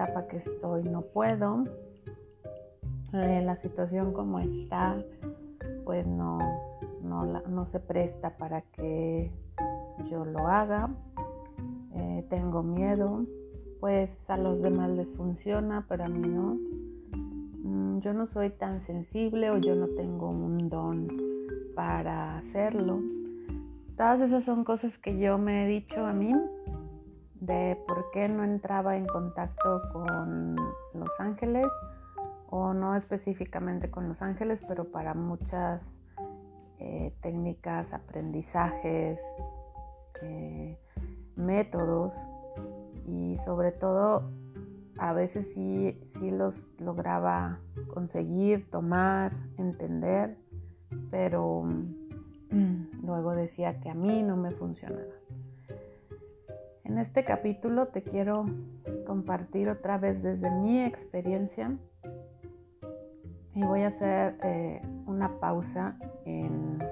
etapa que estoy no puedo. Eh, la situación como está, pues no, no, no, se presta para que yo lo haga. Eh, tengo miedo, pues a los demás les funciona, pero a mí no. Mm, yo no soy tan sensible o yo no tengo un don para hacerlo. Todas esas son cosas que yo me he dicho a mí de por qué no entraba en contacto con los ángeles o no específicamente con los ángeles, pero para muchas eh, técnicas, aprendizajes, eh, métodos y sobre todo a veces sí, sí los lograba conseguir, tomar, entender, pero mm, luego decía que a mí no me funcionaba. En este capítulo te quiero compartir otra vez desde mi experiencia y voy a hacer eh, una pausa en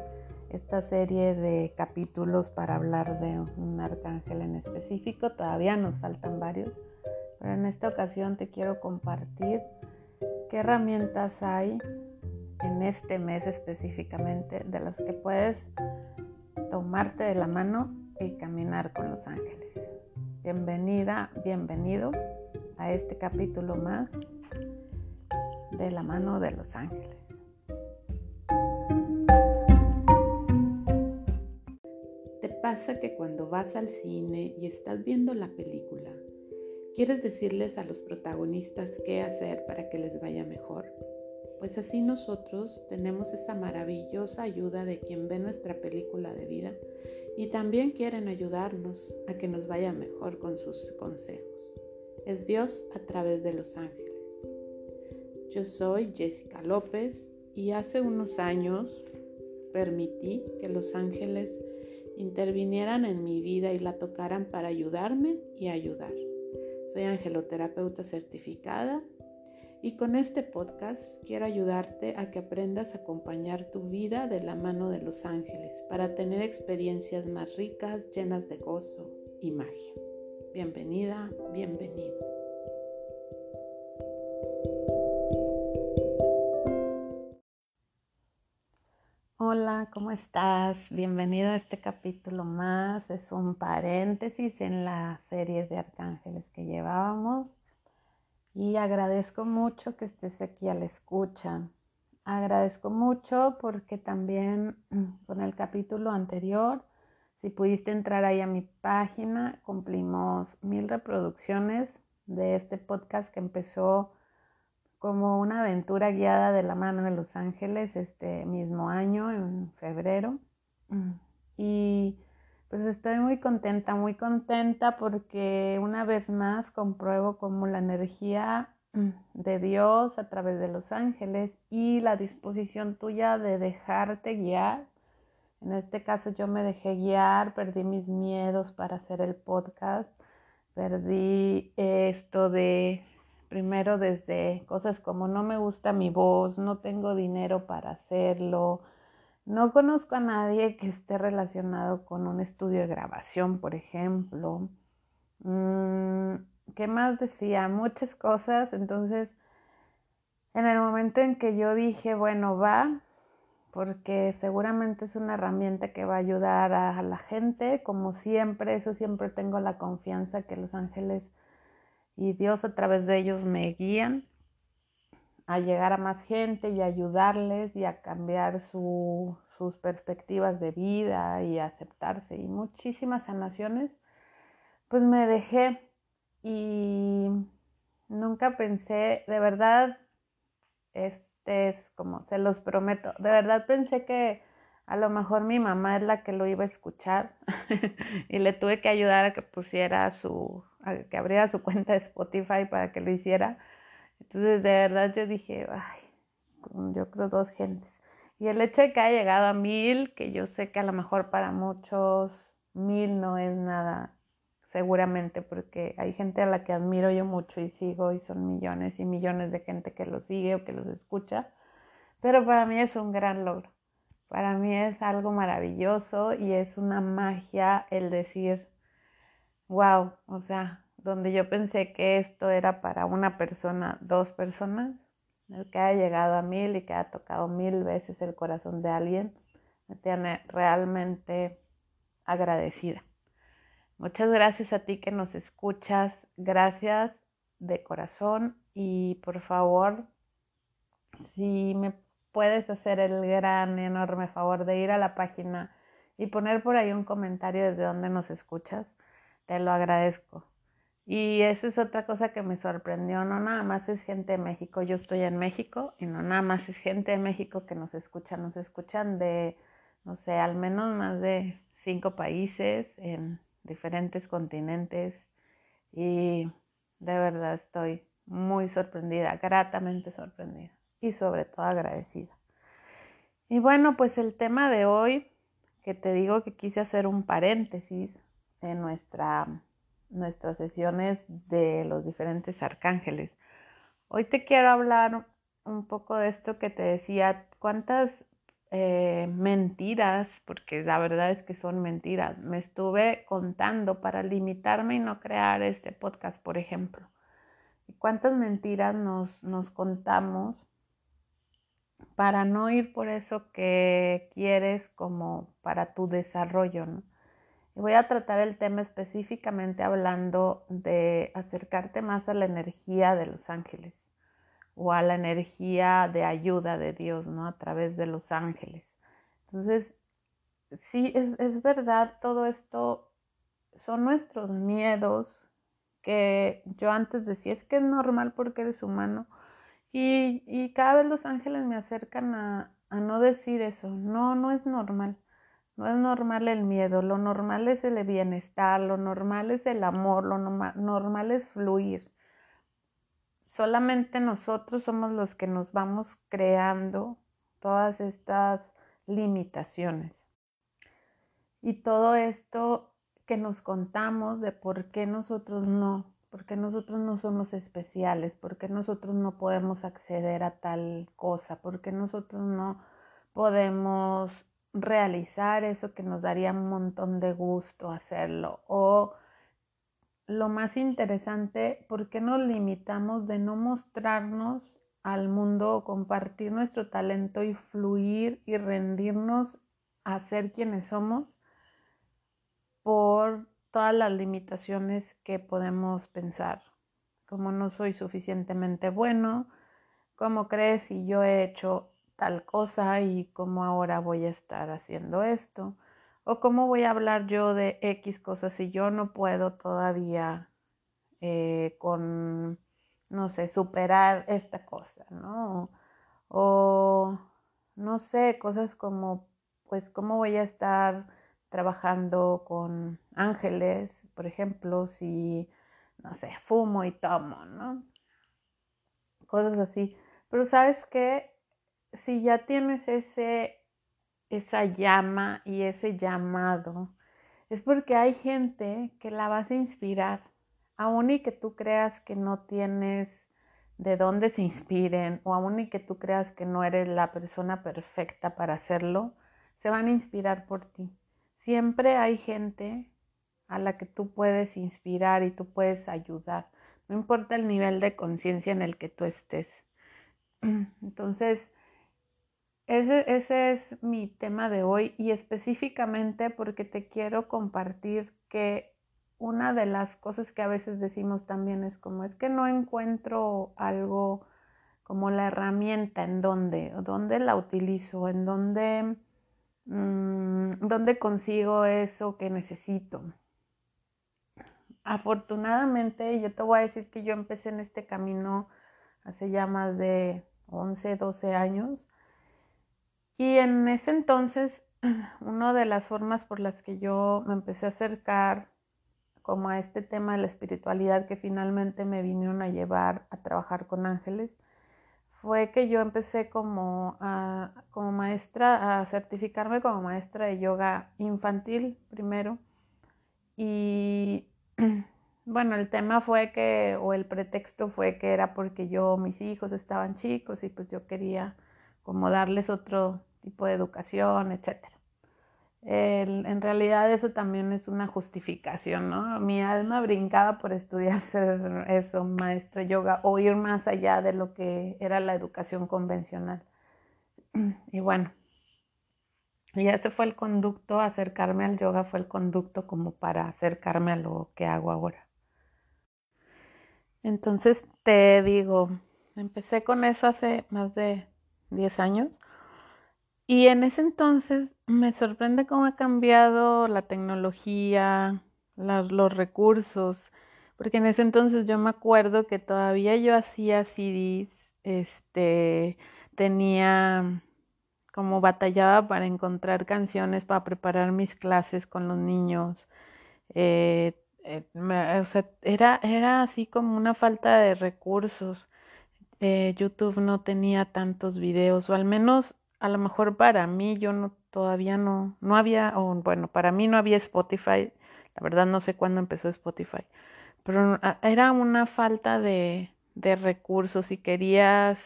esta serie de capítulos para hablar de un arcángel en específico. Todavía nos faltan varios, pero en esta ocasión te quiero compartir qué herramientas hay en este mes específicamente de las que puedes tomarte de la mano y caminar con los ángeles. Bienvenida, bienvenido a este capítulo más de la mano de los ángeles. ¿Te pasa que cuando vas al cine y estás viendo la película, quieres decirles a los protagonistas qué hacer para que les vaya mejor? Pues así nosotros tenemos esa maravillosa ayuda de quien ve nuestra película de vida y también quieren ayudarnos a que nos vaya mejor con sus consejos. Es Dios a través de los ángeles. Yo soy Jessica López y hace unos años permití que los ángeles intervinieran en mi vida y la tocaran para ayudarme y ayudar. Soy angeloterapeuta certificada y con este podcast quiero ayudarte a que aprendas a acompañar tu vida de la mano de los ángeles para tener experiencias más ricas, llenas de gozo y magia. Bienvenida, bienvenido. Hola, ¿cómo estás? Bienvenido a este capítulo más. Es un paréntesis en la serie de arcángeles que llevábamos y agradezco mucho que estés aquí a la escucha. Agradezco mucho porque también mm, con el capítulo anterior, si pudiste entrar ahí a mi página, cumplimos mil reproducciones de este podcast que empezó como una aventura guiada de la mano de Los Ángeles este mismo año, en febrero. Mm, y pues estoy muy contenta, muy contenta porque una vez más compruebo como la energía mm, de Dios a través de los ángeles y la disposición tuya de dejarte guiar. En este caso yo me dejé guiar, perdí mis miedos para hacer el podcast, perdí esto de primero desde cosas como no me gusta mi voz, no tengo dinero para hacerlo, no conozco a nadie que esté relacionado con un estudio de grabación, por ejemplo. Mm, ¿Qué más decía? Muchas cosas. Entonces, en el momento en que yo dije, bueno, va, porque seguramente es una herramienta que va a ayudar a, la gente, como siempre, eso siempre tengo la confianza que los ángeles y Dios a través de ellos me guían a llegar a más gente y ayudarles y a cambiar sus perspectivas de vida y aceptarse y muchísimas sanaciones, pues me dejé y nunca pensé, de verdad, este es como, se los prometo, de verdad pensé que a lo mejor mi mamá es la que lo iba a escuchar y le tuve que ayudar a que pusiera su, a que abriera su cuenta de Spotify para que lo hiciera entonces, de verdad, yo dije, ay, yo creo dos gentes. Y el hecho de que haya llegado a mil, que yo sé que a lo mejor para muchos mil no es nada, seguramente, porque hay gente a la que admiro yo mucho y sigo y son millones y millones de gente que los sigue o que los escucha, pero para mí es un gran logro. Para mí es algo maravilloso y es una magia el decir, wow, o sea, donde yo pensé que esto era para una persona, dos personas, el que haya llegado a mil y que haya tocado mil veces el corazón de alguien, me tiene realmente agradecida. Muchas gracias a ti que nos escuchas, gracias de corazón y por favor, si me puedes hacer el gran, enorme favor de ir a la página y poner por ahí un comentario desde donde nos escuchas, te lo agradezco. Y esa es otra cosa que me sorprendió, no nada más es gente de México, yo estoy en México y no nada más es gente de México que nos escucha, nos escuchan de, no sé, al menos más de cinco países en diferentes continentes y de verdad estoy muy sorprendida, gratamente sorprendida y sobre todo agradecida. Y bueno, pues el tema de hoy, que te digo que quise hacer un paréntesis en nuestra nuestras sesiones de los diferentes arcángeles. Hoy te quiero hablar un poco de esto que te decía, cuántas eh, mentiras, porque la verdad es que son mentiras, me estuve contando para limitarme y no crear este podcast, por ejemplo. ¿Y cuántas mentiras nos, nos contamos para no ir por eso que quieres como para tu desarrollo, ¿no? Voy a tratar el tema específicamente hablando de acercarte más a la energía de los ángeles o a la energía de ayuda de Dios, ¿no? A través de los ángeles. Entonces, sí, es, verdad, todo esto son nuestros miedos que yo antes decía, es que es normal porque eres humano. Y, cada vez los ángeles me acercan a, a no decir eso, no, no es normal. No es normal el miedo, lo normal es el bienestar, lo normal es el amor, lo normal es fluir. Solamente nosotros somos los que nos vamos creando todas estas limitaciones. Y todo esto que nos contamos de por qué nosotros no, por qué nosotros no somos especiales, por qué nosotros no podemos acceder a tal cosa, por qué nosotros no podemos realizar eso que nos daría un montón de gusto hacerlo. O lo más interesante, ¿por qué nos limitamos de no mostrarnos al mundo compartir nuestro talento y fluir y rendirnos a ser quienes somos por todas las limitaciones que podemos pensar? Como no soy suficientemente bueno, ¿cómo crees si yo he hecho tal cosa y cómo ahora voy a estar haciendo esto o cómo voy a hablar yo de X cosas si yo no puedo todavía eh, con, no sé, superar esta cosa, ¿no? O, no sé, cosas como, pues, cómo voy a estar trabajando con ángeles, por ejemplo, si, no sé, fumo y tomo, ¿no? Cosas así. Pero sabes qué, si ya tienes ese, esa llama y ese llamado, es porque hay gente que la vas a inspirar, aun y que tú creas que no tienes de dónde se inspiren, o aun y que tú creas que no eres la persona perfecta para hacerlo, se van a inspirar por ti. Siempre hay gente a la que tú puedes inspirar y tú puedes ayudar, no importa el nivel de conciencia en el que tú estés. Entonces, ese, es mi tema de hoy y específicamente porque te quiero compartir que una de las cosas que a veces decimos también es como es que no encuentro algo como la herramienta en dónde, dónde la utilizo, en dónde, mm, dónde consigo eso que necesito. Afortunadamente, yo te voy a decir que yo empecé en este camino hace ya más de 11, 12 años y en ese entonces, una de las formas por las que yo me empecé a acercar como a este tema de la espiritualidad que finalmente me vinieron a llevar a trabajar con ángeles, fue que yo empecé como, como maestra, a certificarme como maestra de yoga infantil primero. Y bueno, el tema fue que, o el pretexto fue que era porque yo, mis hijos estaban chicos y pues yo quería como darles otro tipo de educación, etc. en realidad eso también es una justificación, ¿no? Mi alma brincaba por estudiar ser eso, maestra yoga, o ir más allá de lo que era la educación convencional. Y bueno, y ese fue el conducto, acercarme al yoga fue el conducto como para acercarme a lo que hago ahora. Entonces te digo, empecé con eso hace más de 10 años y en ese entonces me sorprende cómo ha cambiado la tecnología, los recursos, porque en ese entonces yo me acuerdo que todavía yo hacía CDs, este, tenía como batallaba para encontrar canciones para preparar mis clases con los niños. Eh, eh, o sea, era, era así como una falta de recursos. Eh, YouTube no tenía tantos videos, o al menos a lo mejor para mí yo no todavía no no había o bueno para mí no había Spotify la verdad no sé cuándo empezó Spotify pero era una falta de, de recursos si querías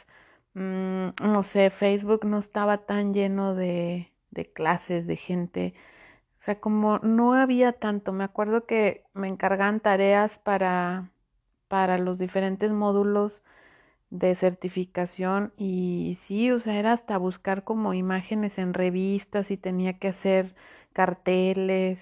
mm, no sé Facebook no estaba tan lleno de, de clases de gente o sea como no había tanto. Me acuerdo que me encargaban tareas para para los diferentes módulos de certificación y sí, o sea, era hasta buscar como imágenes en revistas y tenía que hacer carteles.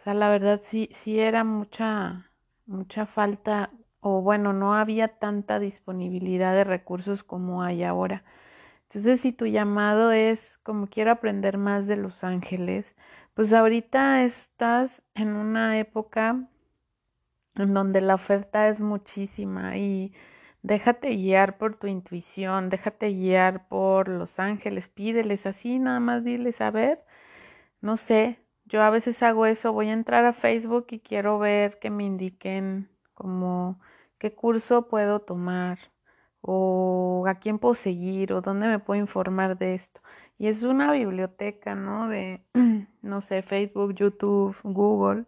O sea, la verdad sí, sí era mucha, mucha falta o bueno, no había tanta disponibilidad de recursos como hay ahora. Entonces, si tu llamado es como quiero aprender más de Los Ángeles, pues ahorita estás en una época en donde la oferta es muchísima y Déjate guiar por tu intuición, déjate guiar por los ángeles, pídeles así, nada más diles, a ver, no sé, yo a veces hago eso, voy a entrar a Facebook y quiero ver que me indiquen como qué curso puedo tomar o a quién puedo seguir o dónde me puedo informar de esto. Y es una biblioteca, ¿no? De, no sé, Facebook, YouTube, Google.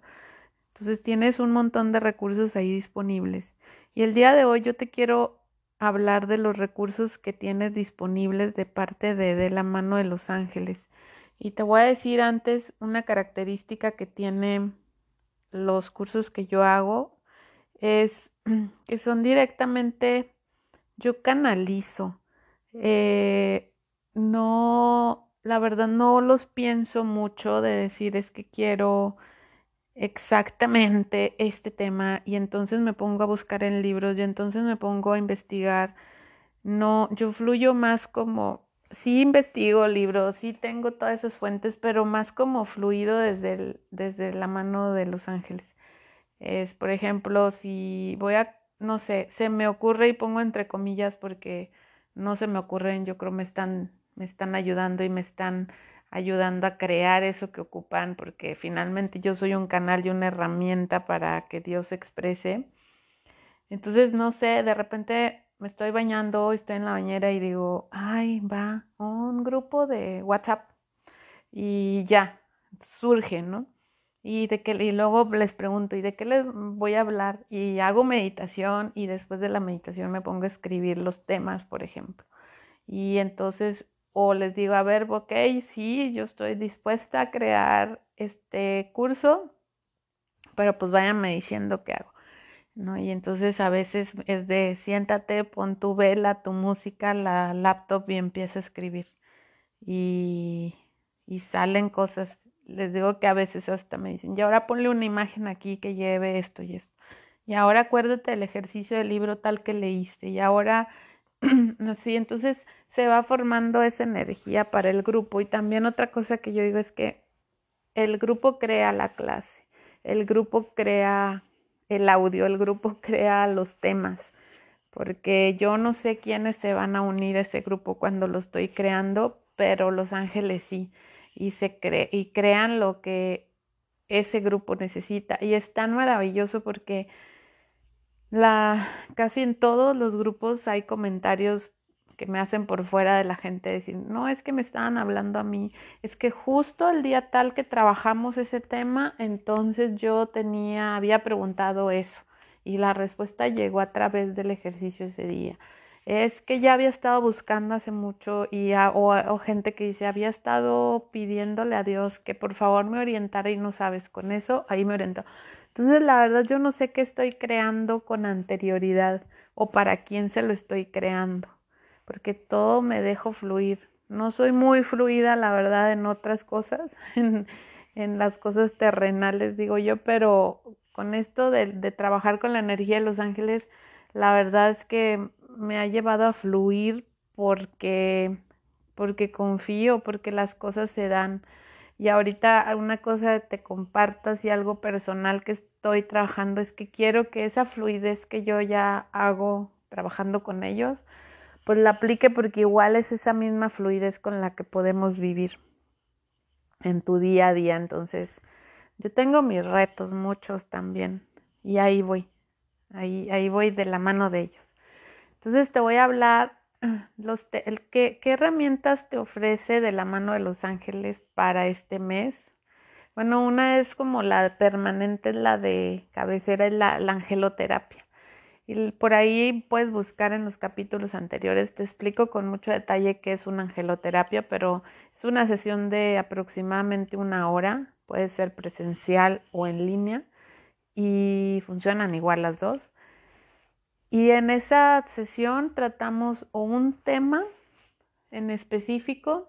Entonces tienes un montón de recursos ahí disponibles. Y el día de hoy yo te quiero hablar de los recursos que tienes disponibles de parte de, de la mano de los ángeles. Y te voy a decir antes una característica que tienen los cursos que yo hago es que son directamente, yo canalizo. Eh, no, la verdad no los pienso mucho de decir es que quiero exactamente este tema y entonces me pongo a buscar en libros y entonces me pongo a investigar. No, yo fluyo más como, sí investigo libros, sí tengo todas esas fuentes, pero más como fluido desde, desde la mano de los ángeles. Es, por ejemplo, si voy a, no sé, se me ocurre y pongo entre comillas porque no se me ocurren, yo creo me están, me están ayudando y me están ayudando a crear eso que ocupan, porque finalmente yo soy un canal y una herramienta para que Dios se exprese. Entonces, no sé, de repente me estoy bañando, estoy en la bañera y digo, ay, va, un grupo de WhatsApp y ya, surge, ¿no? Y, de que, y luego les pregunto, ¿y de qué les voy a hablar? Y hago meditación y después de la meditación me pongo a escribir los temas, por ejemplo. Y entonces o les digo, a ver, ok, sí, yo estoy dispuesta a crear este curso, pero pues váyanme diciendo qué hago. ¿no? Y entonces a veces es de siéntate, pon tu vela, tu música, la laptop y empieza a escribir. Y, y salen cosas. Les digo que a veces hasta me dicen, y ahora ponle una imagen aquí que lleve esto y esto. Y ahora acuérdate del ejercicio del libro tal que leíste. Y ahora, así, entonces se va formando esa energía para el grupo. Y también otra cosa que yo digo es que el grupo crea la clase, el grupo crea el audio, el grupo crea los temas, porque yo no sé quiénes se van a unir a ese grupo cuando lo estoy creando, pero los ángeles sí, y se crean lo que ese grupo necesita. Y es tan maravilloso porque la casi en todos los grupos hay comentarios que me hacen por fuera de la gente decir, no es que me estaban hablando a mí, es que justo el día tal que trabajamos ese tema, entonces yo tenía, había preguntado eso y la respuesta llegó a través del ejercicio ese día. es que ya había estado buscando hace mucho y o, gente que dice había estado pidiéndole a Dios que por favor me orientara y no sabes con eso ahí me orientó entonces la verdad yo no sé qué estoy creando con anterioridad o para quién se lo estoy creando porque todo me dejo fluir no soy muy fluida la verdad en otras cosas en, las cosas terrenales digo yo pero con esto de, trabajar con la energía de los ángeles la verdad es que me ha llevado a fluir porque, porque confío, porque las cosas se dan. Y ahorita una cosa te compartas y algo personal que estoy trabajando es que quiero que esa fluidez que yo ya hago trabajando con ellos, pues la aplique porque igual es esa misma fluidez con la que podemos vivir en tu día a día. Entonces, yo tengo mis retos, muchos también, y ahí voy, ahí, ahí voy de la mano de ellos. Entonces te voy a hablar los ¿qué, qué herramientas te ofrece de la mano de los ángeles para este mes. Bueno, una es como la permanente, la de cabecera, es la angeloterapia. Y por ahí puedes buscar en los capítulos anteriores, te explico con mucho detalle qué es una angeloterapia, pero es una sesión de aproximadamente una hora, puede ser presencial o en línea y funcionan igual las dos. Y en esa sesión tratamos o un tema en específico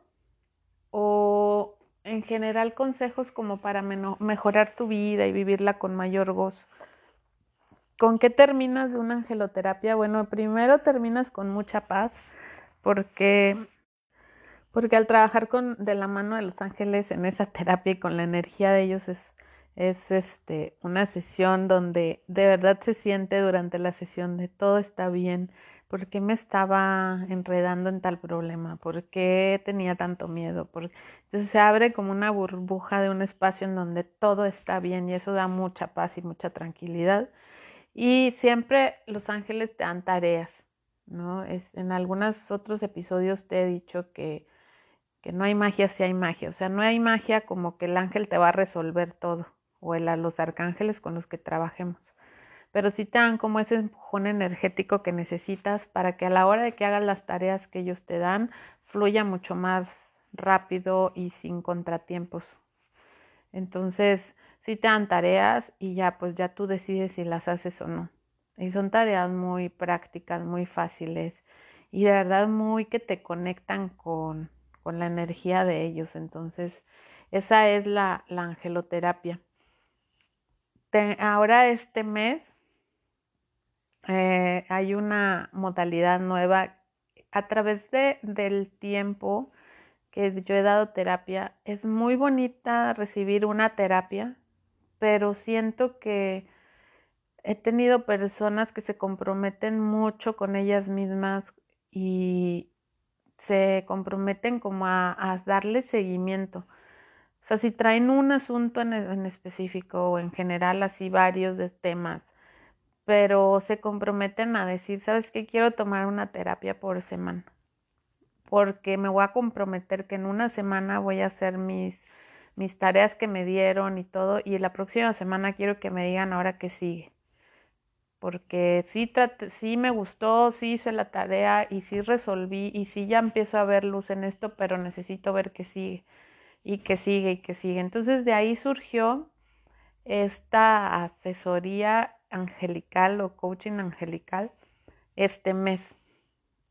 o en general consejos como para mejorar tu vida y vivirla con mayor gozo. ¿Con qué terminas de una angeloterapia? Bueno, primero terminas con mucha paz porque porque al trabajar con de la mano de los ángeles en esa terapia y con la energía de ellos es es este una sesión donde de verdad se siente durante la sesión de todo está bien, ¿por qué me estaba enredando en tal problema? ¿Por qué tenía tanto miedo? Entonces se abre como una burbuja de un espacio en donde todo está bien y eso da mucha paz y mucha tranquilidad. Y siempre los ángeles te dan tareas, ¿no? Es, en algunos otros episodios te he dicho que, que no hay magia si hay magia, o sea, no hay magia como que el ángel te va a resolver todo o a los arcángeles con los que trabajemos. Pero sí te dan como ese empujón energético que necesitas para que a la hora de que hagas las tareas que ellos te dan, fluya mucho más rápido y sin contratiempos. Entonces, sí te dan tareas y ya pues ya tú decides si las haces o no. Y son tareas muy prácticas, muy fáciles y de verdad muy que te conectan con, con la energía de ellos. Entonces, esa es la, la angeloterapia ahora este mes eh, hay una modalidad nueva a través de, del tiempo que yo he dado terapia. Es muy bonita recibir una terapia, pero siento que he tenido personas que se comprometen mucho con ellas mismas y se comprometen como a, a darle seguimiento. O sea, si traen un asunto en, específico o en general así varios de temas, pero se comprometen a decir, ¿sabes qué? Quiero tomar una terapia por semana, porque me voy a comprometer que en una semana voy a hacer mis, mis tareas que me dieron y todo, y la próxima semana quiero que me digan ahora qué sigue. Porque sí, sí me gustó, sí hice la tarea y sí resolví y sí ya empiezo a ver luz en esto, pero necesito ver qué sigue y que sigue y que sigue. Entonces de ahí surgió esta asesoría angelical o coaching angelical este mes.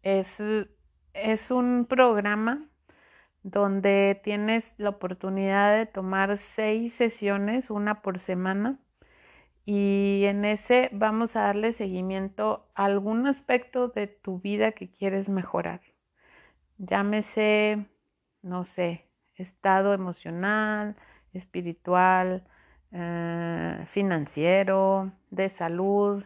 Es, es un programa donde tienes la oportunidad de tomar seis sesiones, una por semana, y en ese vamos a darle seguimiento a algún aspecto de tu vida que quieres mejorar. Llámese, no sé, estado emocional, espiritual, eh, financiero, de salud,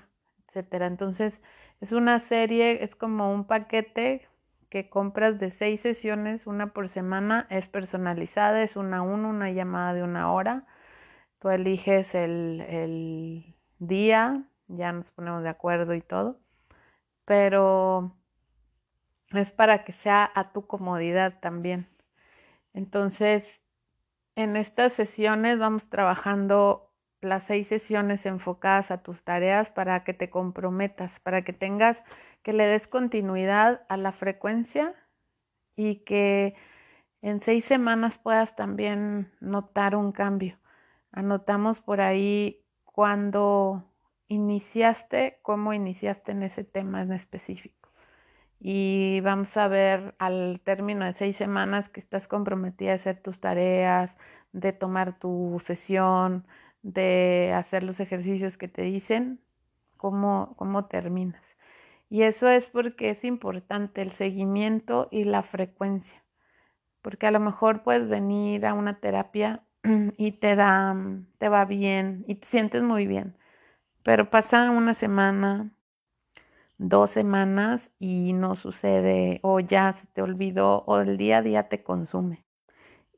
etcétera. Entonces, es una serie, es como un paquete que compras de seis sesiones, una por semana, es personalizada, es una a uno, una llamada de una hora. Tú eliges el, el día, ya nos ponemos de acuerdo y todo, pero es para que sea a tu comodidad también. Entonces, en estas sesiones vamos trabajando las seis sesiones enfocadas a tus tareas para que te comprometas, para que tengas que le des continuidad a la frecuencia y que en seis semanas puedas también notar un cambio. Anotamos por ahí cuando iniciaste, cómo iniciaste en ese tema en específico. Y vamos a ver al término de seis semanas que estás comprometida a hacer tus tareas, de tomar tu sesión, de hacer los ejercicios que te dicen, cómo, cómo terminas. Y eso es porque es importante el seguimiento y la frecuencia. Porque a lo mejor puedes venir a una terapia y te da, te va bien y te sientes muy bien. Pero pasa una semana, dos semanas y no sucede o ya se te olvidó o el día a día te consume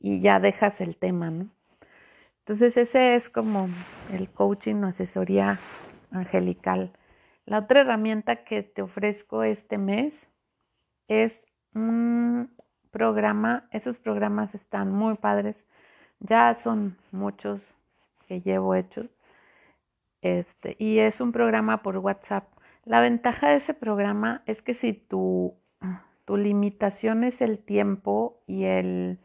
y ya dejas el tema, ¿no? Entonces ese es como el coaching o asesoría angelical. La otra herramienta que te ofrezco este mes es un programa, esos programas están muy padres, ya son muchos que llevo hechos, este, y es un programa por WhatsApp. La ventaja de ese programa es que si tu, tu limitación es el tiempo y el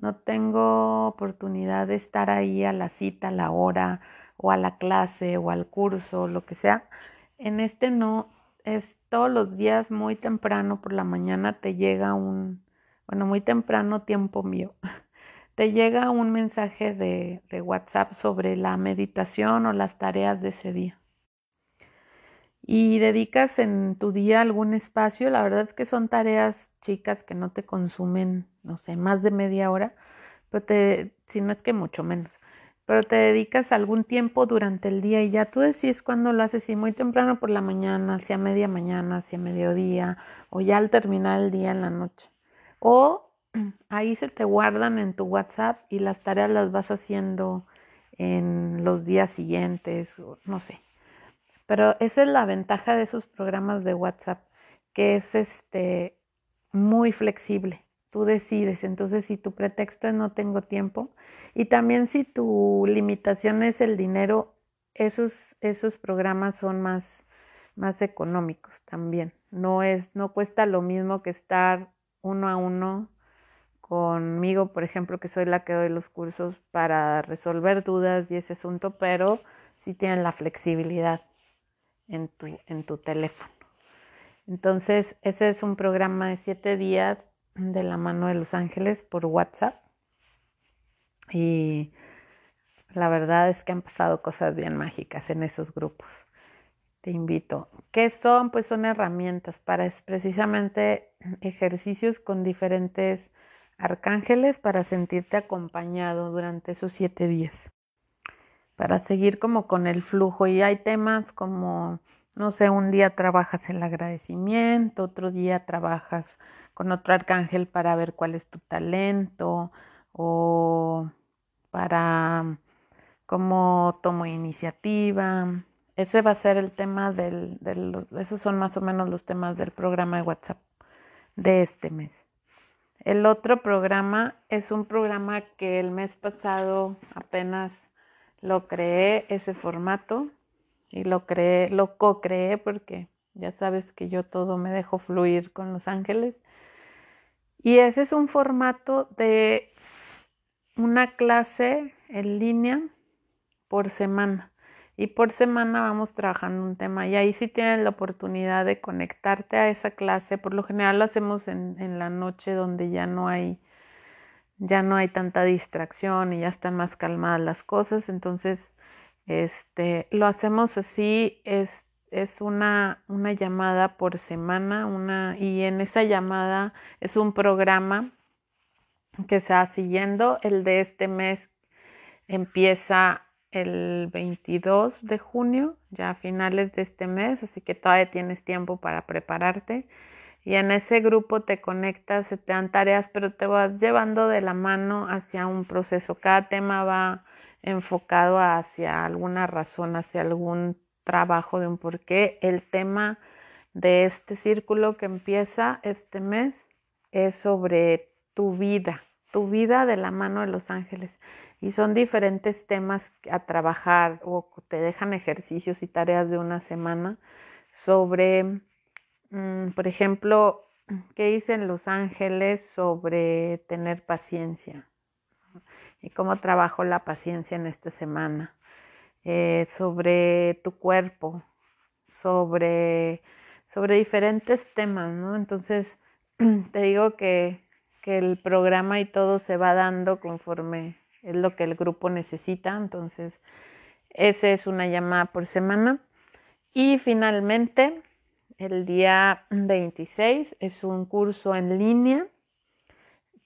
no tengo oportunidad de estar ahí a la cita, a la hora, o a la clase, o al curso, lo que sea, en este no, es todos los días muy temprano por la mañana te llega un, bueno, muy temprano tiempo mío, te llega un mensaje de, de WhatsApp sobre la meditación o las tareas de ese día. Y dedicas en tu día algún espacio, la verdad es que son tareas chicas que no te consumen, no sé, más de media hora, pero te, si no es que mucho menos pero te dedicas algún tiempo durante el día y ya tú decides cuándo lo haces, si muy temprano por la mañana, hacia media mañana, hacia mediodía, o ya al terminar el día en la noche. O ahí se te guardan en tu WhatsApp y las tareas las vas haciendo en los días siguientes, no sé. Pero esa es la ventaja de esos programas de WhatsApp, que es este muy flexible. Tú decides, entonces si tu pretexto es no tengo tiempo, y también si tu limitación es el dinero, esos, esos programas son más, más económicos también. No, es, no cuesta lo mismo que estar uno a uno conmigo, por ejemplo, que soy la que doy los cursos para resolver dudas y ese asunto, pero sí tienen la flexibilidad en tu, en tu teléfono. Entonces, ese es un programa de siete días de la mano de Los Ángeles por WhatsApp y la verdad es que han pasado cosas bien mágicas en esos grupos. Te invito. ¿Qué son? Pues son herramientas para precisamente ejercicios con diferentes arcángeles para sentirte acompañado durante esos siete días. Para seguir como con el flujo. Y hay temas como, no sé, un día trabajas el agradecimiento, otro día trabajas con otro arcángel para ver cuál es tu talento o para cómo tomo iniciativa. Ese va a ser el tema del, del, esos son más o menos los temas del programa de WhatsApp de este mes. El otro programa es un programa que el mes pasado apenas lo creé, ese formato, y lo creé, lo co-creé porque ya sabes que yo todo me dejo fluir con los ángeles. Y ese es un formato de una clase en línea por semana. Y por semana vamos trabajando un tema. Y ahí sí tienes la oportunidad de conectarte a esa clase. Por lo general lo hacemos en, en la noche donde ya no hay ya no hay tanta distracción y ya están más calmadas las cosas. Entonces, este, lo hacemos así, es, es una, una llamada por semana, una, y en esa llamada es un programa que se va siguiendo. El de este mes empieza el 22 de junio, ya a finales de este mes, así que todavía tienes tiempo para prepararte. Y en ese grupo te conectas, se te dan tareas, pero te vas llevando de la mano hacia un proceso. Cada tema va enfocado hacia alguna razón, hacia algún trabajo de un porqué. El tema de este círculo que empieza este mes es sobre tu vida, tu vida de la mano de los ángeles. Y son diferentes temas a trabajar o te dejan ejercicios y tareas de una semana sobre mm, por ejemplo, qué dicen los ángeles sobre tener paciencia y cómo trabajo la paciencia en esta semana, eh, sobre tu cuerpo, sobre, sobre diferentes temas, ¿no? Entonces, te digo que, que el programa y todo se va dando conforme es lo que el grupo necesita, entonces esa es una llamada por semana. Y finalmente, el día 26 es un curso en línea,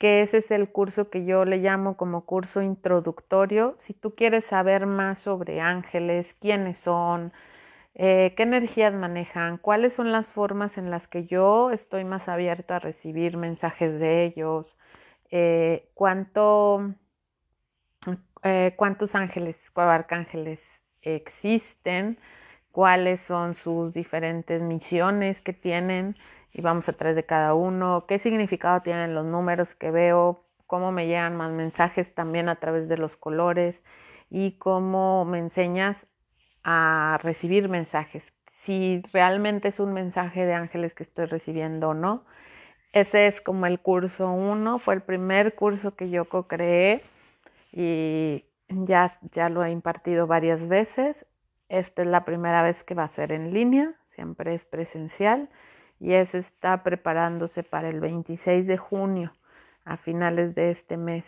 que ese es el curso que yo le llamo como curso introductorio. Si tú quieres saber más sobre ángeles, quiénes son, eh, qué energías manejan, cuáles son las formas en las que yo estoy más abierto a recibir mensajes de ellos, eh, cuánto eh, cuántos ángeles o arcángeles existen, cuáles son sus diferentes misiones que tienen y vamos a través de cada uno, qué significado tienen los números que veo, cómo me llegan más mensajes también a través de los colores y cómo me enseñas a recibir mensajes, si realmente es un mensaje de ángeles que estoy recibiendo o no. Ese es como el curso 1, fue el primer curso que yo co-creé y ya, ya lo he impartido varias veces. Esta es la primera vez que va a ser en línea, siempre es presencial y ese está preparándose para el 26 de junio, a finales de este mes.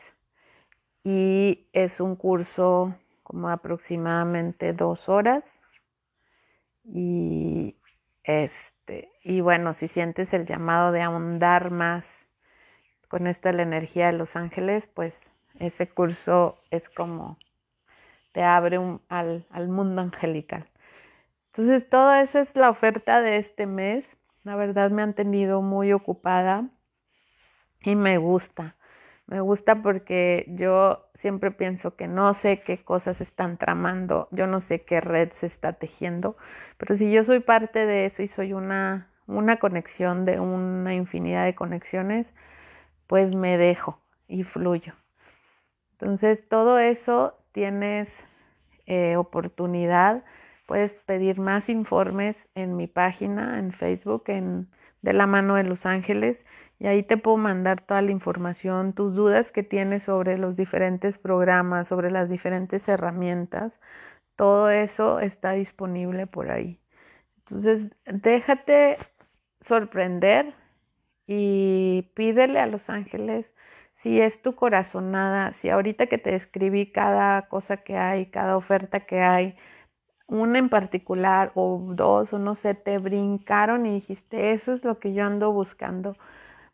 Y es un curso como aproximadamente dos horas. Y este, y bueno, si sientes el llamado de ahondar más con esta la energía de los ángeles, pues ese curso es como te abre al, al mundo angelical. Entonces, toda esa es la oferta de este mes. La verdad me han tenido muy ocupada y me gusta. Me gusta porque yo siempre pienso que no sé qué cosas están tramando, yo no sé qué red se está tejiendo, pero si yo soy parte de eso y soy una, una conexión de una infinidad de conexiones, pues me dejo y fluyo. Entonces, todo eso tienes eh, oportunidad. Puedes pedir más informes en mi página, en Facebook, en De la mano de los ángeles, y ahí te puedo mandar toda la información, tus dudas que tienes sobre los diferentes programas, sobre las diferentes herramientas. Todo eso está disponible por ahí. Entonces, déjate sorprender y pídele a los ángeles si es tu corazonada, si ahorita que te escribí cada cosa que hay, cada oferta que hay, una en particular o dos o no sé, te brincaron y dijiste, eso es lo que yo ando buscando,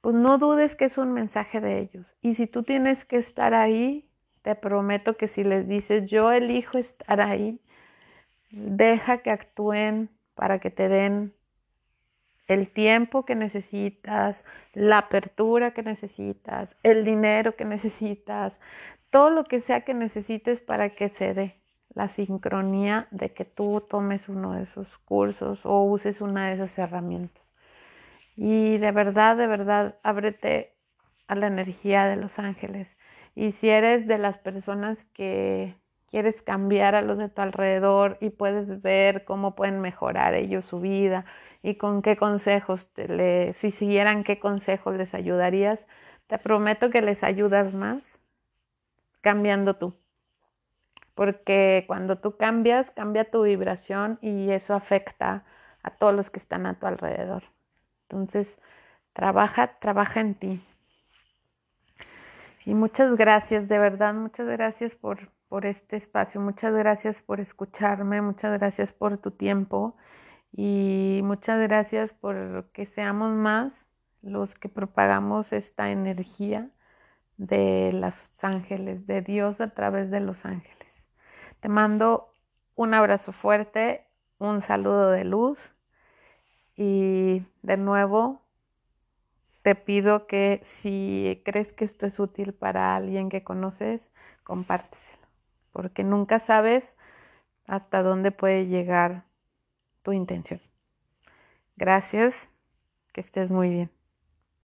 pues no dudes que es un mensaje de ellos. Y si tú tienes que estar ahí, te prometo que si les dices, yo elijo estar ahí, deja que actúen para que te den el tiempo que necesitas, la apertura que necesitas, el dinero que necesitas, todo lo que sea que necesites para que se dé la sincronía de que tú tomes uno de esos cursos o uses una de esas herramientas. Y de verdad, de verdad, ábrete a la energía de los ángeles. Y si eres de las personas que quieres cambiar a los de tu alrededor y puedes ver cómo pueden mejorar ellos su vida, y con qué consejos, te si siguieran qué consejos les ayudarías, te prometo que les ayudas más cambiando tú. Porque cuando tú cambias, cambia tu vibración y eso afecta a todos los que están a tu alrededor. Entonces, trabaja, trabaja en ti. Y muchas gracias, de verdad, muchas gracias por, por este espacio, muchas gracias por escucharme, muchas gracias por tu tiempo. Y muchas gracias por que seamos más los que propagamos esta energía de los ángeles, de Dios a través de los ángeles. Te mando un abrazo fuerte, un saludo de luz y de nuevo te pido que si crees que esto es útil para alguien que conoces, compárteselo, porque nunca sabes hasta dónde puede llegar tu intención. Gracias, que estés muy bien.